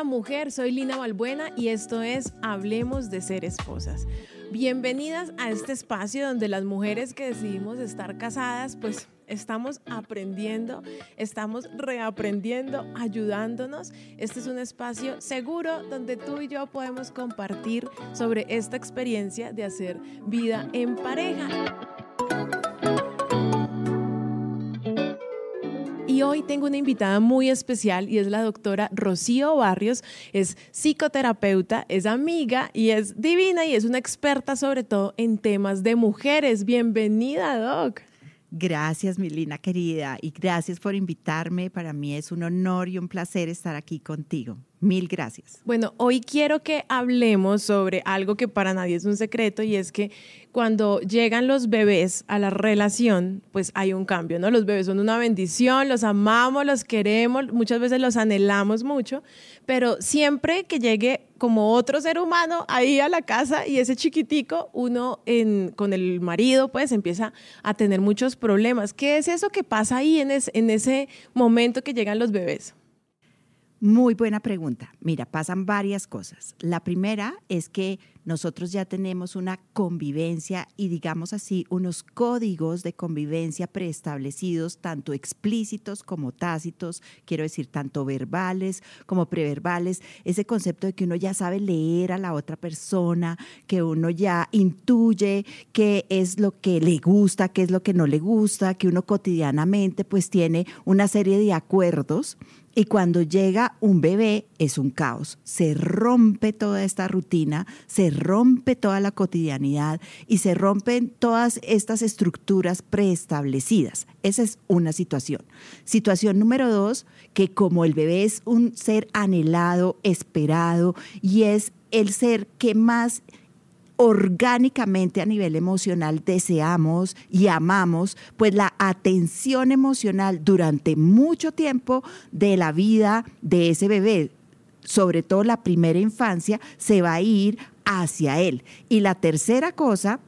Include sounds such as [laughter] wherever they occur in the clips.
Hola mujer, soy Lina Balbuena y esto es Hablemos de ser esposas. Bienvenidas a este espacio donde las mujeres que decidimos estar casadas, pues estamos aprendiendo, estamos reaprendiendo, ayudándonos. Este es un espacio seguro donde tú y yo podemos compartir sobre esta experiencia de hacer vida en pareja. Y hoy tengo una invitada muy especial y es la doctora Rocío Barrios. Es psicoterapeuta, es amiga y es divina y es una experta sobre todo en temas de mujeres. Bienvenida, Doc. Gracias, Milina querida, y gracias por invitarme. Para mí es un honor y un placer estar aquí contigo. Mil gracias. Bueno, hoy quiero que hablemos sobre algo que para nadie es un secreto y es que cuando llegan los bebés a la relación, pues hay un cambio, ¿no? Los bebés son una bendición, los amamos, los queremos, muchas veces los anhelamos mucho, pero siempre que llegue como otro ser humano ahí a la casa y ese chiquitico, uno con el marido pues empieza a tener muchos problemas. ¿Qué es eso que pasa ahí en, en ese momento que llegan los bebés? Muy buena pregunta. Mira, pasan varias cosas. La primera es que nosotros ya tenemos una convivencia y digamos así, unos códigos de convivencia preestablecidos, tanto explícitos como tácitos, quiero decir, tanto verbales como preverbales. Ese concepto de que uno ya sabe leer a la otra persona, que uno ya intuye qué es lo que le gusta, qué es lo que no le gusta, que uno cotidianamente pues tiene una serie de acuerdos y cuando llega un bebé es un caos. Se rompe toda esta rutina, se rompe toda la cotidianidad y se rompen todas estas estructuras preestablecidas. Esa es una situación. Situación número dos, que como el bebé es un ser anhelado, esperado y es el ser que más orgánicamente a nivel emocional deseamos y amamos, pues la atención emocional durante mucho tiempo de la vida de ese bebé, sobre todo la primera infancia, se va a ir hacia él. Y la tercera cosa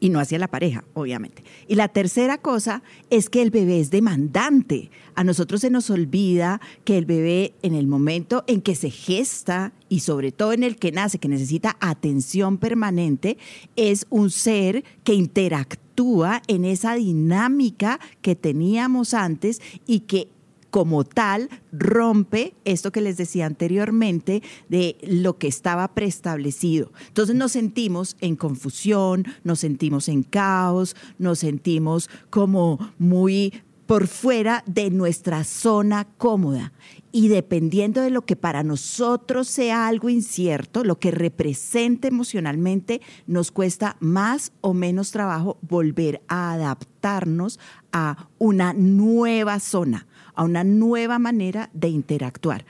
y no hacia la pareja, obviamente. Y la tercera cosa es que el bebé es demandante. A nosotros se nos olvida que el bebé en el momento en que se gesta y sobre todo en el que nace, que necesita atención permanente, es un ser que interactúa en esa dinámica que teníamos antes y que como tal rompe esto que les decía anteriormente de lo que estaba preestablecido. Entonces nos sentimos en confusión, nos sentimos en caos, nos sentimos como muy por fuera de nuestra zona cómoda. Y dependiendo de lo que para nosotros sea algo incierto, lo que represente emocionalmente, nos cuesta más o menos trabajo volver a adaptarnos a una nueva zona a una nueva manera de interactuar.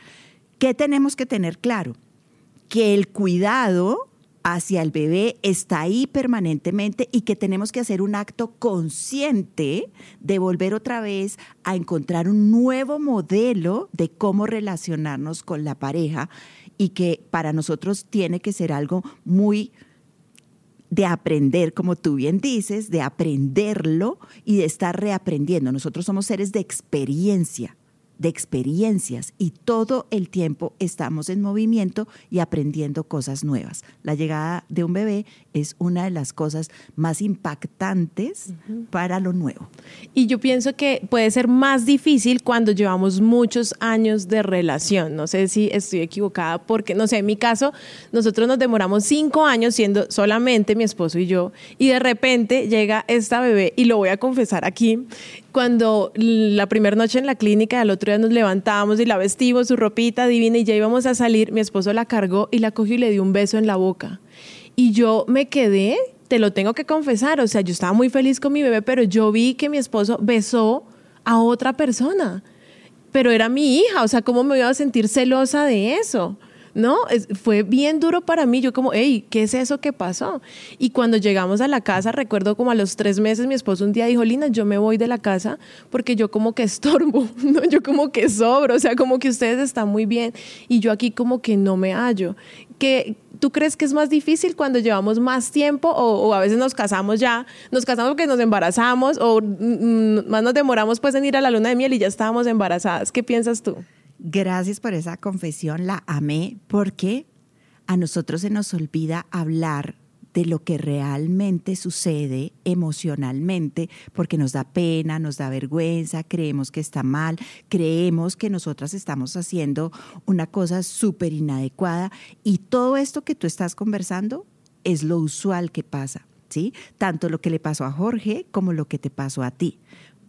¿Qué tenemos que tener claro? Que el cuidado hacia el bebé está ahí permanentemente y que tenemos que hacer un acto consciente de volver otra vez a encontrar un nuevo modelo de cómo relacionarnos con la pareja y que para nosotros tiene que ser algo muy de aprender, como tú bien dices, de aprenderlo y de estar reaprendiendo. Nosotros somos seres de experiencia de experiencias y todo el tiempo estamos en movimiento y aprendiendo cosas nuevas. La llegada de un bebé es una de las cosas más impactantes para lo nuevo. Y yo pienso que puede ser más difícil cuando llevamos muchos años de relación. No sé si estoy equivocada porque, no sé, en mi caso, nosotros nos demoramos cinco años siendo solamente mi esposo y yo y de repente llega esta bebé y lo voy a confesar aquí cuando la primera noche en la clínica, al otro día nos levantamos y la vestimos, su ropita divina y ya íbamos a salir, mi esposo la cargó y la cogió y le dio un beso en la boca. Y yo me quedé, te lo tengo que confesar, o sea, yo estaba muy feliz con mi bebé, pero yo vi que mi esposo besó a otra persona. Pero era mi hija, o sea, ¿cómo me iba a sentir celosa de eso? ¿no? fue bien duro para mí. Yo como, hey, ¿qué es eso que pasó? Y cuando llegamos a la casa, recuerdo como a los tres meses, mi esposo un día dijo, Lina, yo me voy de la casa porque yo como que estorbo, [laughs] ¿no? Yo como que sobro, o sea, como que ustedes están muy bien y yo aquí como que no me hallo. ¿Qué, ¿Tú crees que es más difícil cuando llevamos más tiempo o, a veces nos casamos ya, nos casamos porque nos embarazamos o mm, mm, más nos demoramos pues en ir a la luna de miel y ya estábamos embarazadas? ¿Qué piensas tú? Gracias por esa confesión, la amé porque a nosotros se nos olvida hablar de lo que realmente sucede emocionalmente, porque nos da pena, nos da vergüenza, creemos que está mal, creemos que nosotras estamos haciendo una cosa súper inadecuada y todo esto que tú estás conversando es lo usual que pasa. ¿Sí? Tanto lo que le pasó a Jorge como lo que te pasó a ti.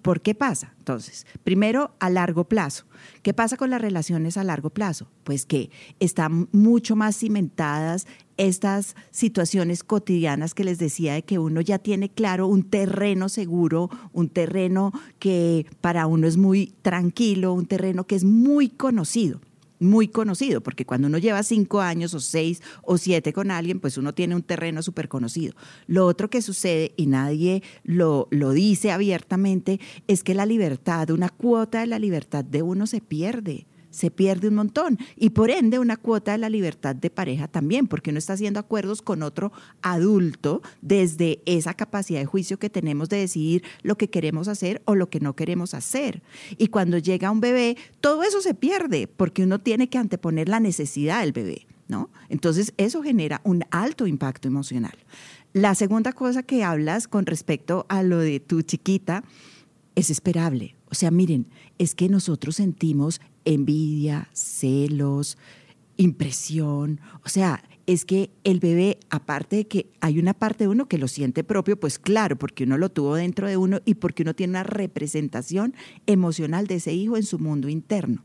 ¿Por qué pasa? Entonces, primero, a largo plazo. ¿Qué pasa con las relaciones a largo plazo? Pues que están mucho más cimentadas estas situaciones cotidianas que les decía de que uno ya tiene claro un terreno seguro, un terreno que para uno es muy tranquilo, un terreno que es muy conocido muy conocido, porque cuando uno lleva cinco años o seis o siete con alguien, pues uno tiene un terreno súper conocido. Lo otro que sucede, y nadie lo, lo dice abiertamente, es que la libertad, una cuota de la libertad de uno se pierde se pierde un montón. Y por ende, una cuota de la libertad de pareja también, porque uno está haciendo acuerdos con otro adulto desde esa capacidad de juicio que tenemos de decidir lo que queremos hacer o lo que no queremos hacer. Y cuando llega un bebé, todo eso se pierde, porque uno tiene que anteponer la necesidad del bebé. ¿No? Entonces, eso genera un alto impacto emocional. La segunda cosa que hablas con respecto a lo de tu chiquita es esperable. O sea, miren, es que nosotros sentimos envidia, celos, impresión. O sea, es que el bebé, aparte de que hay una parte de uno que lo siente propio, pues claro, porque uno lo tuvo dentro de uno y porque uno tiene una representación emocional de ese hijo en su mundo interno.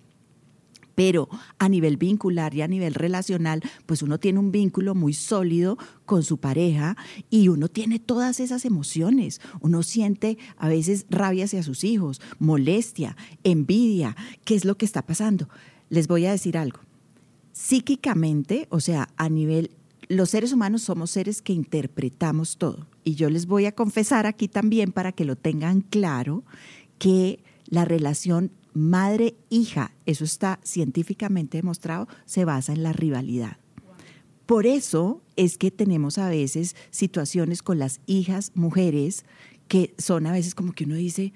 Pero a nivel vincular y a nivel relacional, pues uno tiene un vínculo muy sólido con su pareja y uno tiene todas esas emociones. Uno siente a veces rabia hacia sus hijos, molestia, envidia. ¿Qué es lo que está pasando? Les voy a decir algo. Psíquicamente, o sea, a nivel los seres humanos somos seres que interpretamos todo. Y yo les voy a confesar aquí también para que lo tengan claro que la relación madre-hija, eso está científicamente demostrado, se basa en la rivalidad. Por eso es que tenemos a veces situaciones con las hijas mujeres que son a veces como que uno dice,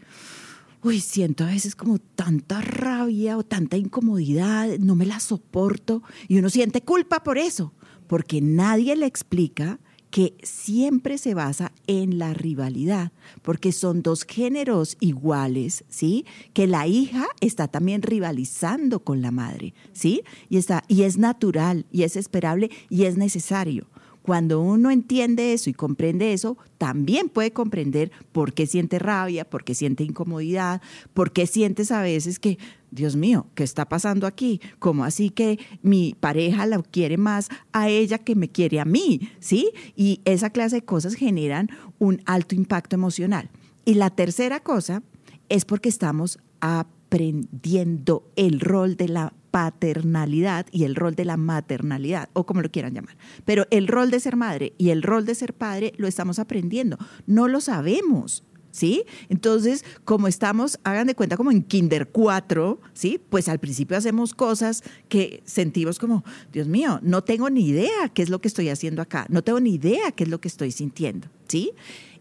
uy, siento a veces como tanta rabia o tanta incomodidad, no me la soporto y uno siente culpa por eso, porque nadie le explica que siempre se basa en la rivalidad, porque son dos géneros iguales, ¿sí? Que la hija está también rivalizando con la madre, ¿sí? Y, está, y es natural, y es esperable, y es necesario. Cuando uno entiende eso y comprende eso, también puede comprender por qué siente rabia, por qué siente incomodidad, por qué sientes a veces que, Dios mío, ¿qué está pasando aquí? ¿Cómo así que mi pareja la quiere más a ella que me quiere a mí? ¿Sí? Y esa clase de cosas generan un alto impacto emocional. Y la tercera cosa es porque estamos aprendiendo el rol de la paternalidad y el rol de la maternalidad, o como lo quieran llamar. Pero el rol de ser madre y el rol de ser padre lo estamos aprendiendo, no lo sabemos. ¿Sí? Entonces, como estamos, hagan de cuenta como en Kinder 4, ¿sí? Pues al principio hacemos cosas que sentimos como, Dios mío, no tengo ni idea qué es lo que estoy haciendo acá, no tengo ni idea qué es lo que estoy sintiendo, ¿sí?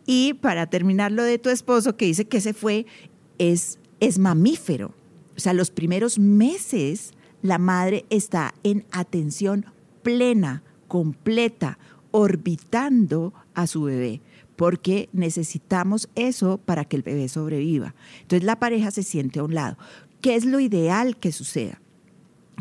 Y para terminar lo de tu esposo que dice que se fue, es, es mamífero. O sea, los primeros meses la madre está en atención plena, completa, orbitando a su bebé, porque necesitamos eso para que el bebé sobreviva. Entonces la pareja se siente a un lado. ¿Qué es lo ideal que suceda?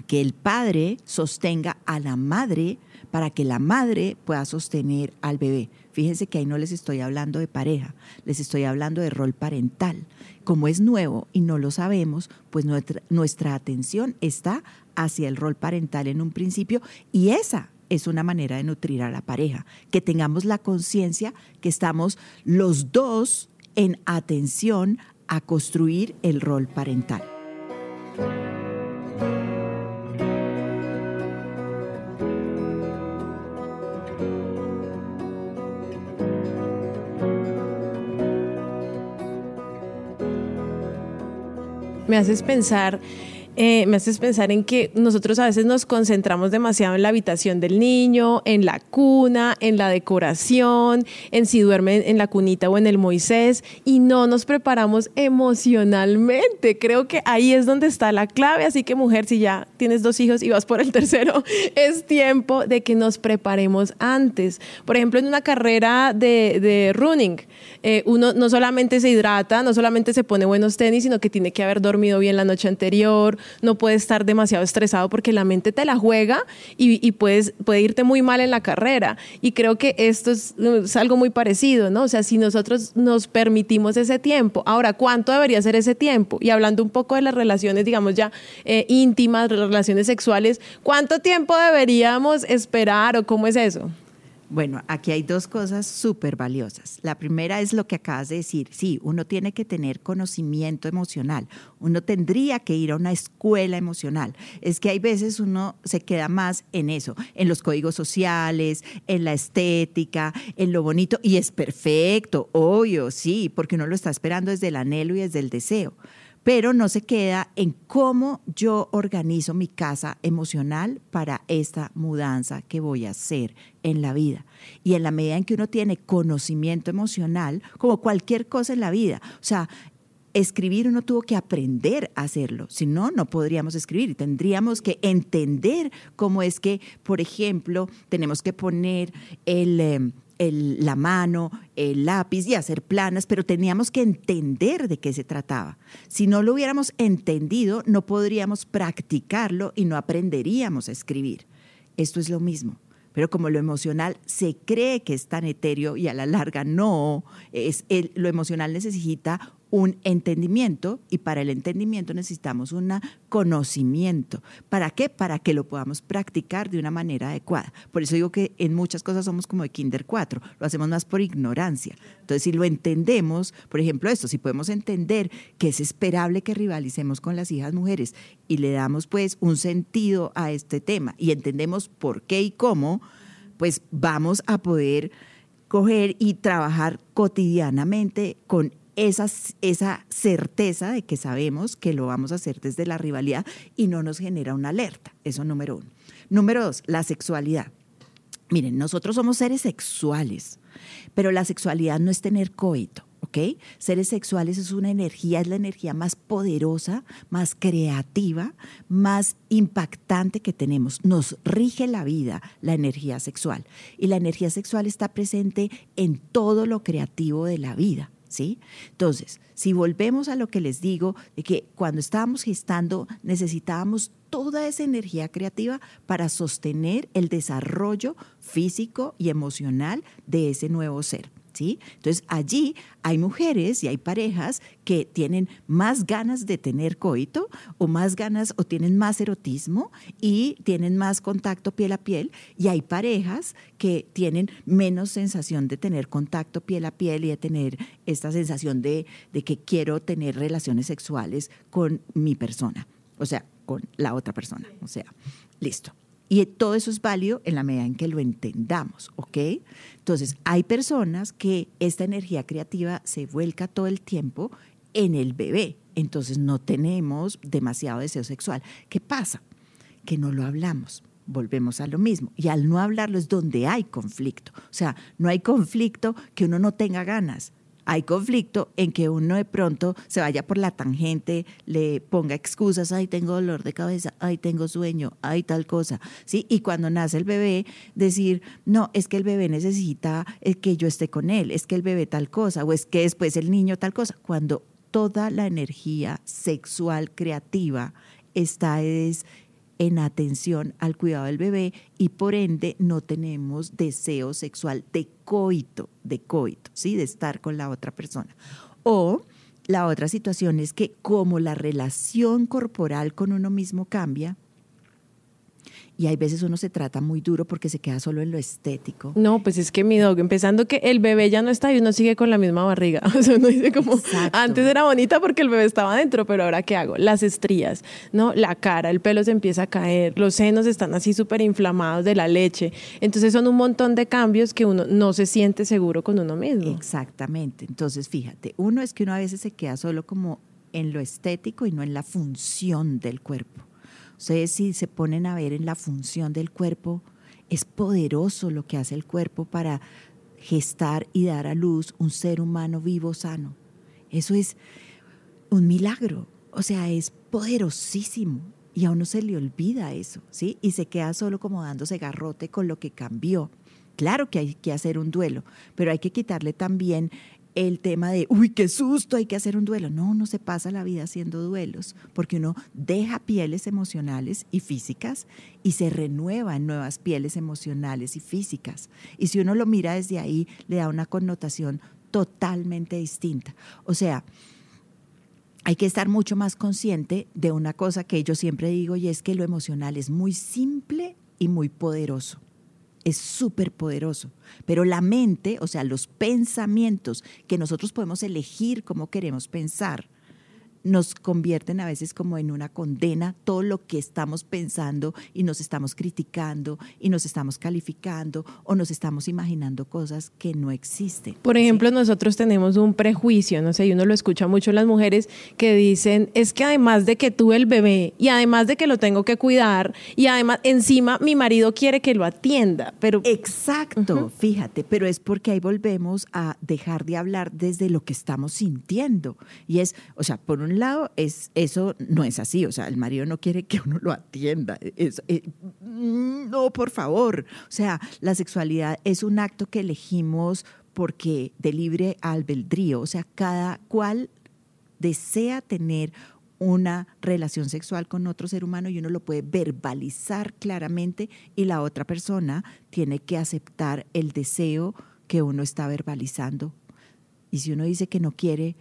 Que el padre sostenga a la madre para que la madre pueda sostener al bebé. Fíjense que ahí no les estoy hablando de pareja, les estoy hablando de rol parental. Como es nuevo y no lo sabemos, pues nuestra, nuestra atención está hacia el rol parental en un principio y esa es una manera de nutrir a la pareja, que tengamos la conciencia que estamos los dos en atención a construir el rol parental. Me haces pensar eh, me haces pensar en que nosotros a veces nos concentramos demasiado en la habitación del niño, en la cuna, en la decoración, en si duerme en la cunita o en el Moisés y no nos preparamos emocionalmente. Creo que ahí es donde está la clave. Así que mujer, si ya tienes dos hijos y vas por el tercero, [laughs] es tiempo de que nos preparemos antes. Por ejemplo, en una carrera de, running, eh, uno no solamente se hidrata, no solamente se pone buenos tenis, sino que tiene que haber dormido bien la noche anterior, no puedes estar demasiado estresado porque la mente te la juega y, puedes, puede irte muy mal en la carrera. Y creo que esto es, algo muy parecido, ¿no? O sea, si nosotros nos permitimos ese tiempo, ahora, ¿cuánto debería ser ese tiempo? Y hablando un poco de las relaciones, digamos ya eh, íntimas, relaciones sexuales, ¿cuánto tiempo deberíamos esperar o cómo es eso? Bueno, aquí hay dos cosas súper valiosas. La primera es lo que acabas de decir. Sí, uno tiene que tener conocimiento emocional. Uno tendría que ir a una escuela emocional. Es que hay veces uno se queda más en eso, en los códigos sociales, en la estética, en lo bonito. Y es perfecto, obvio, sí, porque uno lo está esperando desde el anhelo y desde el deseo pero no se queda en cómo yo organizo mi casa emocional para esta mudanza que voy a hacer en la vida. Y en la medida en que uno tiene conocimiento emocional, como cualquier cosa en la vida, o sea, escribir uno tuvo que aprender a hacerlo, si no, no podríamos escribir. Tendríamos que entender cómo es que, por ejemplo, tenemos que poner el... La mano, el lápiz y hacer planas, pero teníamos que entender de qué se trataba. Si no lo hubiéramos entendido, no podríamos practicarlo y no aprenderíamos a escribir. Esto es lo mismo. Pero como lo emocional se cree que es tan etéreo y a la larga no, es lo emocional necesita un entendimiento y para el entendimiento necesitamos un conocimiento. ¿Para qué? Para que lo podamos practicar de una manera adecuada. Por eso digo que en muchas cosas somos como de Kinder 4, lo hacemos más por ignorancia. Entonces, si lo entendemos, por ejemplo, esto, si podemos entender que es esperable que rivalicemos con las hijas mujeres y le damos pues un sentido a este tema y entendemos por qué y cómo, pues vamos a poder coger y trabajar cotidianamente con esa, esa certeza de que sabemos que lo vamos a hacer desde la rivalidad y no nos genera una alerta. Eso número uno. Número dos, la sexualidad. Miren, nosotros somos seres sexuales, pero la sexualidad no es tener coito. ¿ok? Seres sexuales es una energía, es la energía más poderosa, más creativa, más impactante que tenemos. Nos rige la vida la energía sexual. Y la energía sexual está presente en todo lo creativo de la vida. ¿Sí? Entonces, si volvemos a lo que les digo, de que cuando estábamos gestando necesitábamos toda esa energía creativa para sostener el desarrollo físico y emocional de ese nuevo ser. Entonces allí hay mujeres y hay parejas que tienen más ganas de tener coito o más ganas o tienen más erotismo y tienen más contacto piel a piel y hay parejas que tienen menos sensación de tener contacto piel a piel y de tener esta sensación de, de que quiero tener relaciones sexuales con mi persona, o sea, con la otra persona, o sea, listo. Y todo eso es válido en la medida en que lo entendamos, ¿ok? Entonces, hay personas que esta energía creativa se vuelca todo el tiempo en el bebé, entonces no tenemos demasiado deseo sexual. ¿Qué pasa? Que no lo hablamos. Volvemos a lo mismo. Y al no hablarlo es donde hay conflicto. O sea, no hay conflicto que uno no tenga ganas hay conflicto en que uno de pronto se vaya por la tangente, le ponga excusas, ay, tengo dolor de cabeza, ay, tengo sueño, ay, tal cosa, ¿sí? Y cuando nace el bebé, decir, no, es que el bebé necesita eh, que yo esté con él, es que el bebé tal cosa, o es que después el niño tal cosa, cuando toda la energía sexual creativa está es en atención al cuidado del bebé y por ende no tenemos deseo sexual de coito, de coito, ¿sí? de estar con la otra persona. O la otra situación es que como la relación corporal con uno mismo cambia, y hay veces uno se trata muy duro porque se queda solo en lo estético. No, pues es que mi dog, empezando que el bebé ya no está y uno sigue con la misma barriga. [laughs] O sea, uno dice como, antes era bonita porque el bebé estaba adentro, pero ahora ¿qué hago? Las estrías, ¿no? La cara, el pelo se empieza a caer, los senos están así súper inflamados de la leche. Entonces son un montón de cambios que uno no se siente seguro con uno mismo. Exactamente. Entonces, fíjate, uno es que uno a veces se queda solo como en lo estético y no en la función del cuerpo. Ustedes si se ponen a ver en la función del cuerpo, es poderoso lo que hace el cuerpo para gestar y dar a luz un ser humano vivo sano. Eso es un milagro, o sea, es poderosísimo y a uno se le olvida eso, ¿sí? Y se queda solo como dándose garrote con lo que cambió. Claro que hay que hacer un duelo, pero hay que quitarle también el tema de, uy, qué susto, hay que hacer un duelo. No, no se pasa la vida haciendo duelos, porque uno deja pieles emocionales y físicas y se renueva en nuevas pieles emocionales y físicas. Y si uno lo mira desde ahí, le da una connotación totalmente distinta. O sea, hay que estar mucho más consciente de una cosa que yo siempre digo y es que lo emocional es muy simple y muy poderoso es súper poderoso. Pero la mente, o sea, los pensamientos que nosotros podemos elegir cómo queremos pensar, nos convierten a veces como en una condena todo lo que estamos pensando y nos estamos criticando y nos estamos calificando o nos estamos imaginando cosas que no existen. Por ejemplo, nosotros tenemos un prejuicio, no sé, y uno lo escucha mucho en las mujeres que dicen, es que además de que tuve el bebé y además de que lo tengo que cuidar y además encima mi marido quiere que lo atienda, pero... Exacto, fíjate, pero es porque ahí volvemos a dejar de hablar desde lo que estamos sintiendo. Y es, o sea, por un lado, es, eso no es así. O sea, el marido no quiere que uno lo atienda. Eh, no, por favor. O sea, la sexualidad es un acto que elegimos porque de libre albedrío. O sea, cada cual desea tener una relación sexual con otro ser humano y uno lo puede verbalizar claramente y la otra persona tiene que aceptar el deseo que uno está verbalizando. Y si uno dice que no quiere,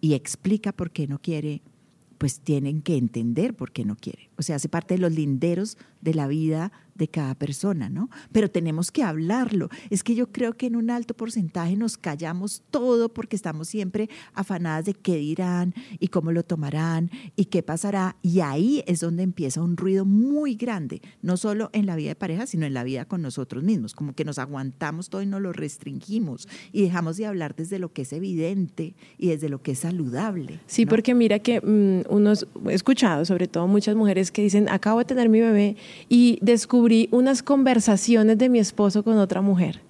y explica por qué no quiere, pues tienen que entender por qué no quiere. O sea, hace parte de los linderos de la vida de cada persona, ¿no? Pero tenemos que hablarlo. Es que yo creo que en un alto porcentaje nos callamos todo porque estamos siempre afanadas de qué dirán y cómo lo tomarán y qué pasará. Y ahí es donde empieza un ruido muy grande, no solo en la vida de pareja, sino en la vida con nosotros mismos, como que nos aguantamos todo y nos lo restringimos y dejamos de hablar desde lo que es evidente y desde lo que es saludable. Sí, porque mira que mm, unos, he escuchado sobre todo muchas mujeres que dicen, acabo de tener mi bebé y descubrí unas conversaciones de mi esposo con otra mujer.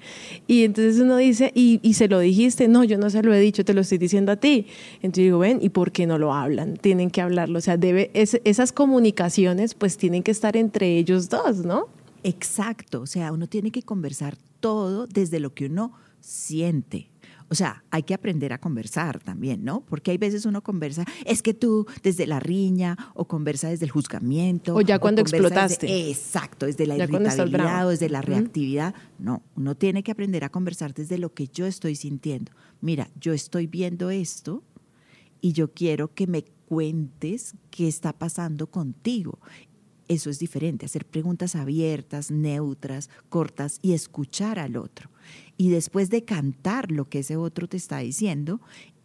Y entonces uno dice, y, se lo dijiste, no, yo no se lo he dicho, te lo estoy diciendo a ti. Entonces digo, ven, ¿y por qué no lo hablan? Tienen que hablarlo. O sea, debe, esas comunicaciones pues tienen que estar entre ellos dos, ¿no? Exacto, o sea, uno tiene que conversar todo desde lo que uno siente. O sea, hay que aprender a conversar también, ¿no? Porque hay veces uno conversa, es que tú desde la riña o conversa desde el juzgamiento. O ya cuando explotaste. exacto, desde la irritabilidad o desde la reactividad. No, uno tiene que aprender a conversar desde lo que yo estoy sintiendo. Mira, yo estoy viendo esto y yo quiero que me cuentes qué está pasando contigo. Eso es diferente, hacer preguntas abiertas, neutras, cortas y escuchar al otro y después de cantar lo que ese otro te está diciendo,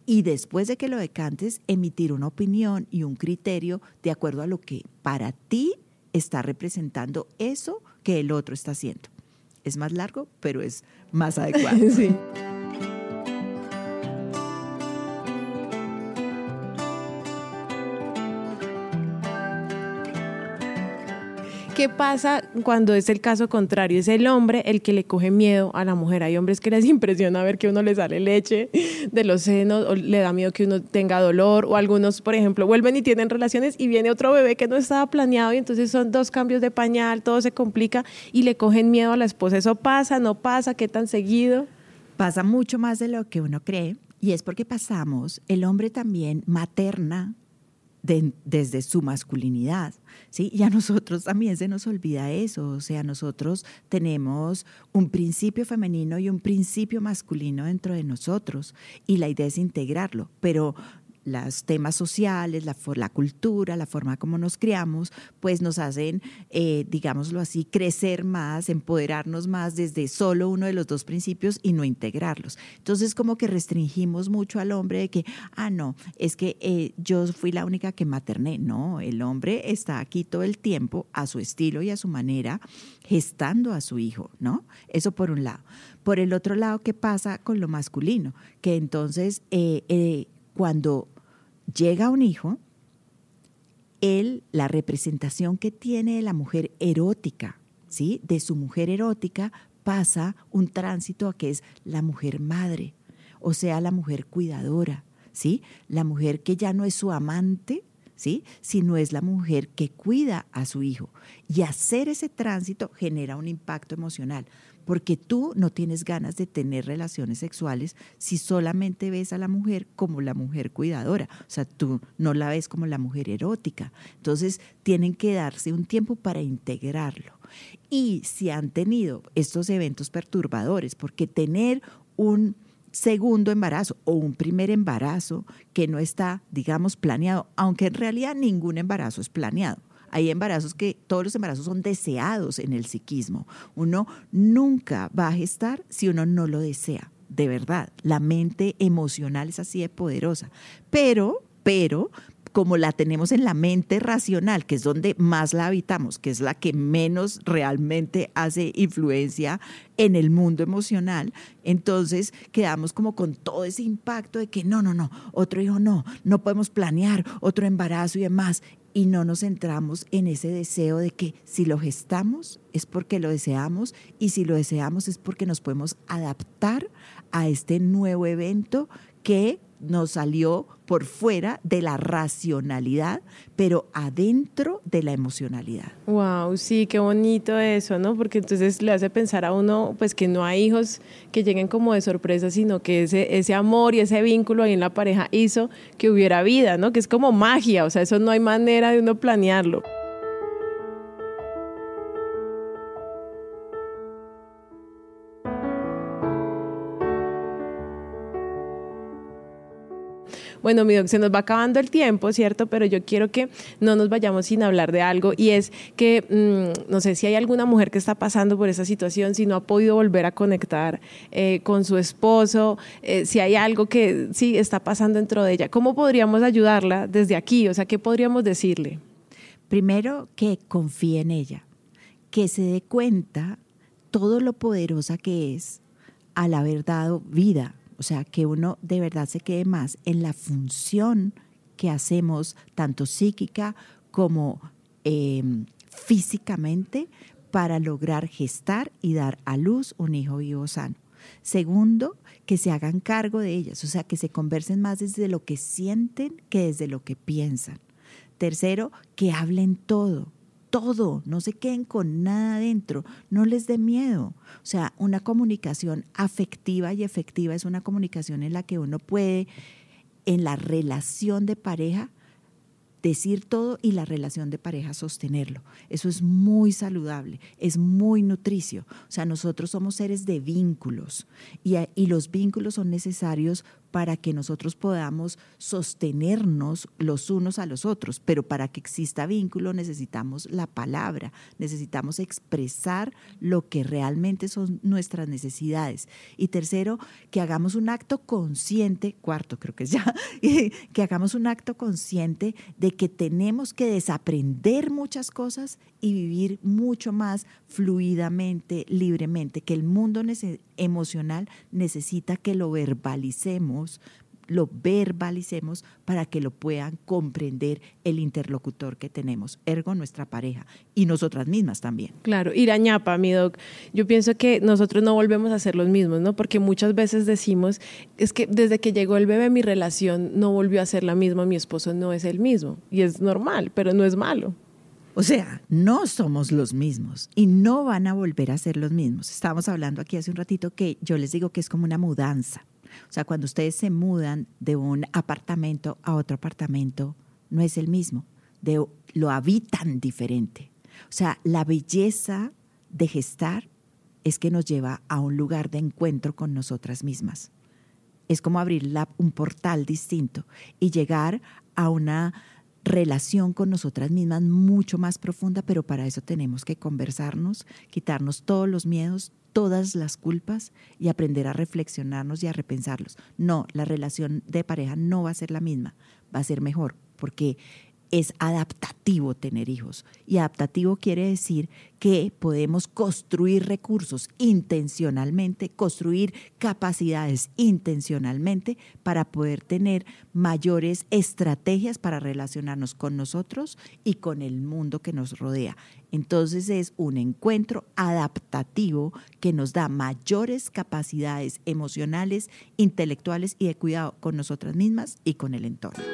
y después de que lo decantes, emitir una opinión y un criterio de acuerdo a lo que para ti está representando eso que el otro está haciendo. Es más largo, pero es más [laughs] adecuado. sí. ¿Qué pasa cuando es el caso contrario? Es el hombre el que le coge miedo a la mujer. Hay hombres que les [laughs] impresiona ver que uno le sale leche de los senos, o le da miedo que uno tenga dolor, o algunos, por ejemplo, vuelven y tienen relaciones y viene otro bebé que no estaba planeado y entonces son dos cambios de pañal, todo se complica y le cogen miedo a la esposa. ¿Eso pasa? ¿No pasa? ¿Qué tan seguido? Pasa mucho más de lo que uno cree y es porque pasamos, el hombre también materna desde su masculinidad. ¿sí? Y a nosotros también se nos olvida eso, o sea, nosotros tenemos un principio femenino y un principio masculino dentro de nosotros y la idea es integrarlo, pero los temas sociales, la, la, cultura, la forma como nos criamos, pues nos hacen, eh, digámoslo así, crecer más, empoderarnos más desde solo uno de los dos principios y no integrarlos. Entonces como que restringimos mucho al hombre de que, ah, no, es que eh, yo fui la única que materné. No, el hombre está aquí todo el tiempo a su estilo y a su manera, gestando a su hijo, ¿no? Eso por un lado. Por el otro lado, ¿qué pasa con lo masculino? Que entonces, eh, cuando llega un hijo, él, la representación que tiene de la mujer erótica, ¿sí? De su mujer erótica pasa un tránsito a que es la mujer madre, o sea, la mujer cuidadora, ¿sí? La mujer que ya no es su amante, ¿sí? Sino es la mujer que cuida a su hijo. Y hacer ese tránsito genera un impacto emocional porque tú no tienes ganas de tener relaciones sexuales si solamente ves a la mujer como la mujer cuidadora, o sea, tú no la ves como la mujer erótica. Entonces, tienen que darse un tiempo para integrarlo. Y si han tenido estos eventos perturbadores, porque tener un segundo embarazo o un primer embarazo que no está, digamos, planeado, aunque en realidad ningún embarazo es planeado hay embarazos que todos los embarazos son deseados en el psiquismo. Uno nunca va a gestar si uno no lo desea. De verdad, la mente emocional es así de poderosa. Pero, pero, como la tenemos en la mente racional, que es donde más la habitamos, que es la que menos realmente hace influencia en el mundo emocional, entonces quedamos como con todo ese impacto de que no, no, no, otro hijo no, no podemos planear otro embarazo y demás y no nos centramos en ese deseo de que si lo gestamos es porque lo deseamos y si lo deseamos es porque nos podemos adaptar a este nuevo evento que nos salió por fuera de la racionalidad, pero adentro de la emocionalidad. Wow, sí, qué bonito eso, ¿no? Porque entonces le hace pensar a uno, pues que no hay hijos que lleguen como de sorpresa, sino que ese, ese amor y ese vínculo ahí en la pareja hizo que hubiera vida, ¿no? Que es como magia, o sea, eso no hay manera de uno planearlo. Bueno, mi doc, se nos va acabando el tiempo, ¿cierto? Pero yo quiero que no nos vayamos sin hablar de algo y es que mm, no sé si hay alguna mujer que está pasando por esa situación, si no ha podido volver a conectar eh, con su esposo, eh, si hay algo que sí está pasando dentro de ella, ¿cómo podríamos ayudarla desde aquí? O sea, ¿qué podríamos decirle? Primero, que confíe en ella, que se dé cuenta todo lo poderosa que es al haber dado vida o sea, que uno de verdad se quede más en la función que hacemos, tanto psíquica como em, físicamente, para lograr gestar y dar a luz un hijo vivo sano. Segundo, que se hagan cargo de ellas, o sea, que se conversen más desde lo que sienten que desde lo que piensan. Tercero, que hablen todo, todo, no se queden con nada adentro, no les dé miedo. O sea, una comunicación afectiva y efectiva es una comunicación en la que uno puede, en la relación de pareja, decir todo y la relación de pareja sostenerlo. Eso es muy saludable, es muy nutricio. O sea, nosotros somos seres de vínculos y, y los vínculos son necesarios para que nosotros podamos sostenernos los unos a los otros. Pero para que exista vínculo necesitamos la palabra, necesitamos expresar lo que realmente son nuestras necesidades. Y tercero, que hagamos un acto consciente, cuarto creo que es ya, [laughs] que hagamos un acto consciente de que tenemos que desaprender muchas cosas y vivir mucho más fluidamente, libremente, que el mundo emocional necesita que lo verbalicemos, lo verbalicemos para que lo puedan comprender el interlocutor que tenemos, ergo nuestra pareja y nosotras mismas también. Claro, irañapa, mi doc. Yo pienso que nosotros no volvemos a ser los mismos, ¿no? Porque muchas veces decimos, es que desde que llegó el bebé mi relación no volvió a ser la misma, mi esposo no es el mismo. Y es normal, pero no es malo. O sea, no somos los mismos y no van a volver a ser los mismos. Estábamos hablando aquí hace un ratito que yo les digo que es como una mudanza. O sea, cuando ustedes se mudan de un apartamento a otro apartamento, no es el mismo, de, lo habitan diferente. O sea, la belleza de gestar es que nos lleva a un lugar de encuentro con nosotras mismas. Es como abrir un portal distinto y llegar a una relación con nosotras mismas mucho más profunda, pero para eso tenemos que conversarnos, quitarnos todos los miedos, todas las culpas y aprender a reflexionarnos y a repensarlos. No, la relación de pareja no va a ser la misma, va a ser mejor, porque es adaptativo tener hijos. Y adaptativo quiere decir que podemos construir recursos intencionalmente, construir capacidades intencionalmente para poder tener mayores estrategias para relacionarnos con nosotros y con el mundo que nos rodea. Entonces es un encuentro adaptativo que nos da mayores capacidades emocionales, intelectuales y de cuidado con nosotras mismas y con el entorno.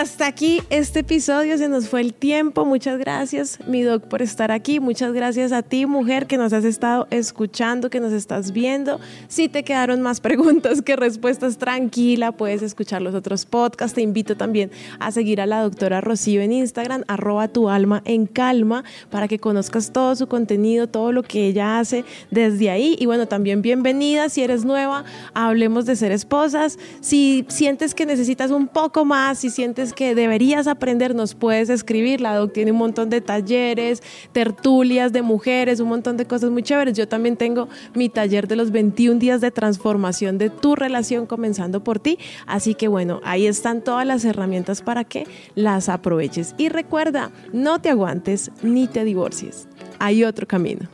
Hasta aquí este episodio, se nos fue el tiempo. Muchas gracias, mi doc, por estar aquí. Muchas gracias a ti, mujer, que nos has estado escuchando, que nos estás viendo. Si te quedaron más [laughs] preguntas que respuestas, tranquila, puedes escuchar los otros podcasts. Te invito también a seguir a la doctora Rocío en Instagram, arroba tu alma en calma, para que conozcas todo su contenido, todo lo que ella hace desde ahí. Y bueno, también bienvenida si eres nueva, hablemos de ser esposas. Si sientes que necesitas un poco más, si sientes que deberías aprender, nos puedes escribir. La doc tiene un montón de talleres, tertulias de mujeres, un montón de cosas muy chéveres. Yo también tengo mi taller de los 21 días de transformación de tu relación comenzando por ti. Así que bueno, ahí están todas las herramientas para que las aproveches. Y recuerda, no te aguantes ni te divorcies. Hay otro camino.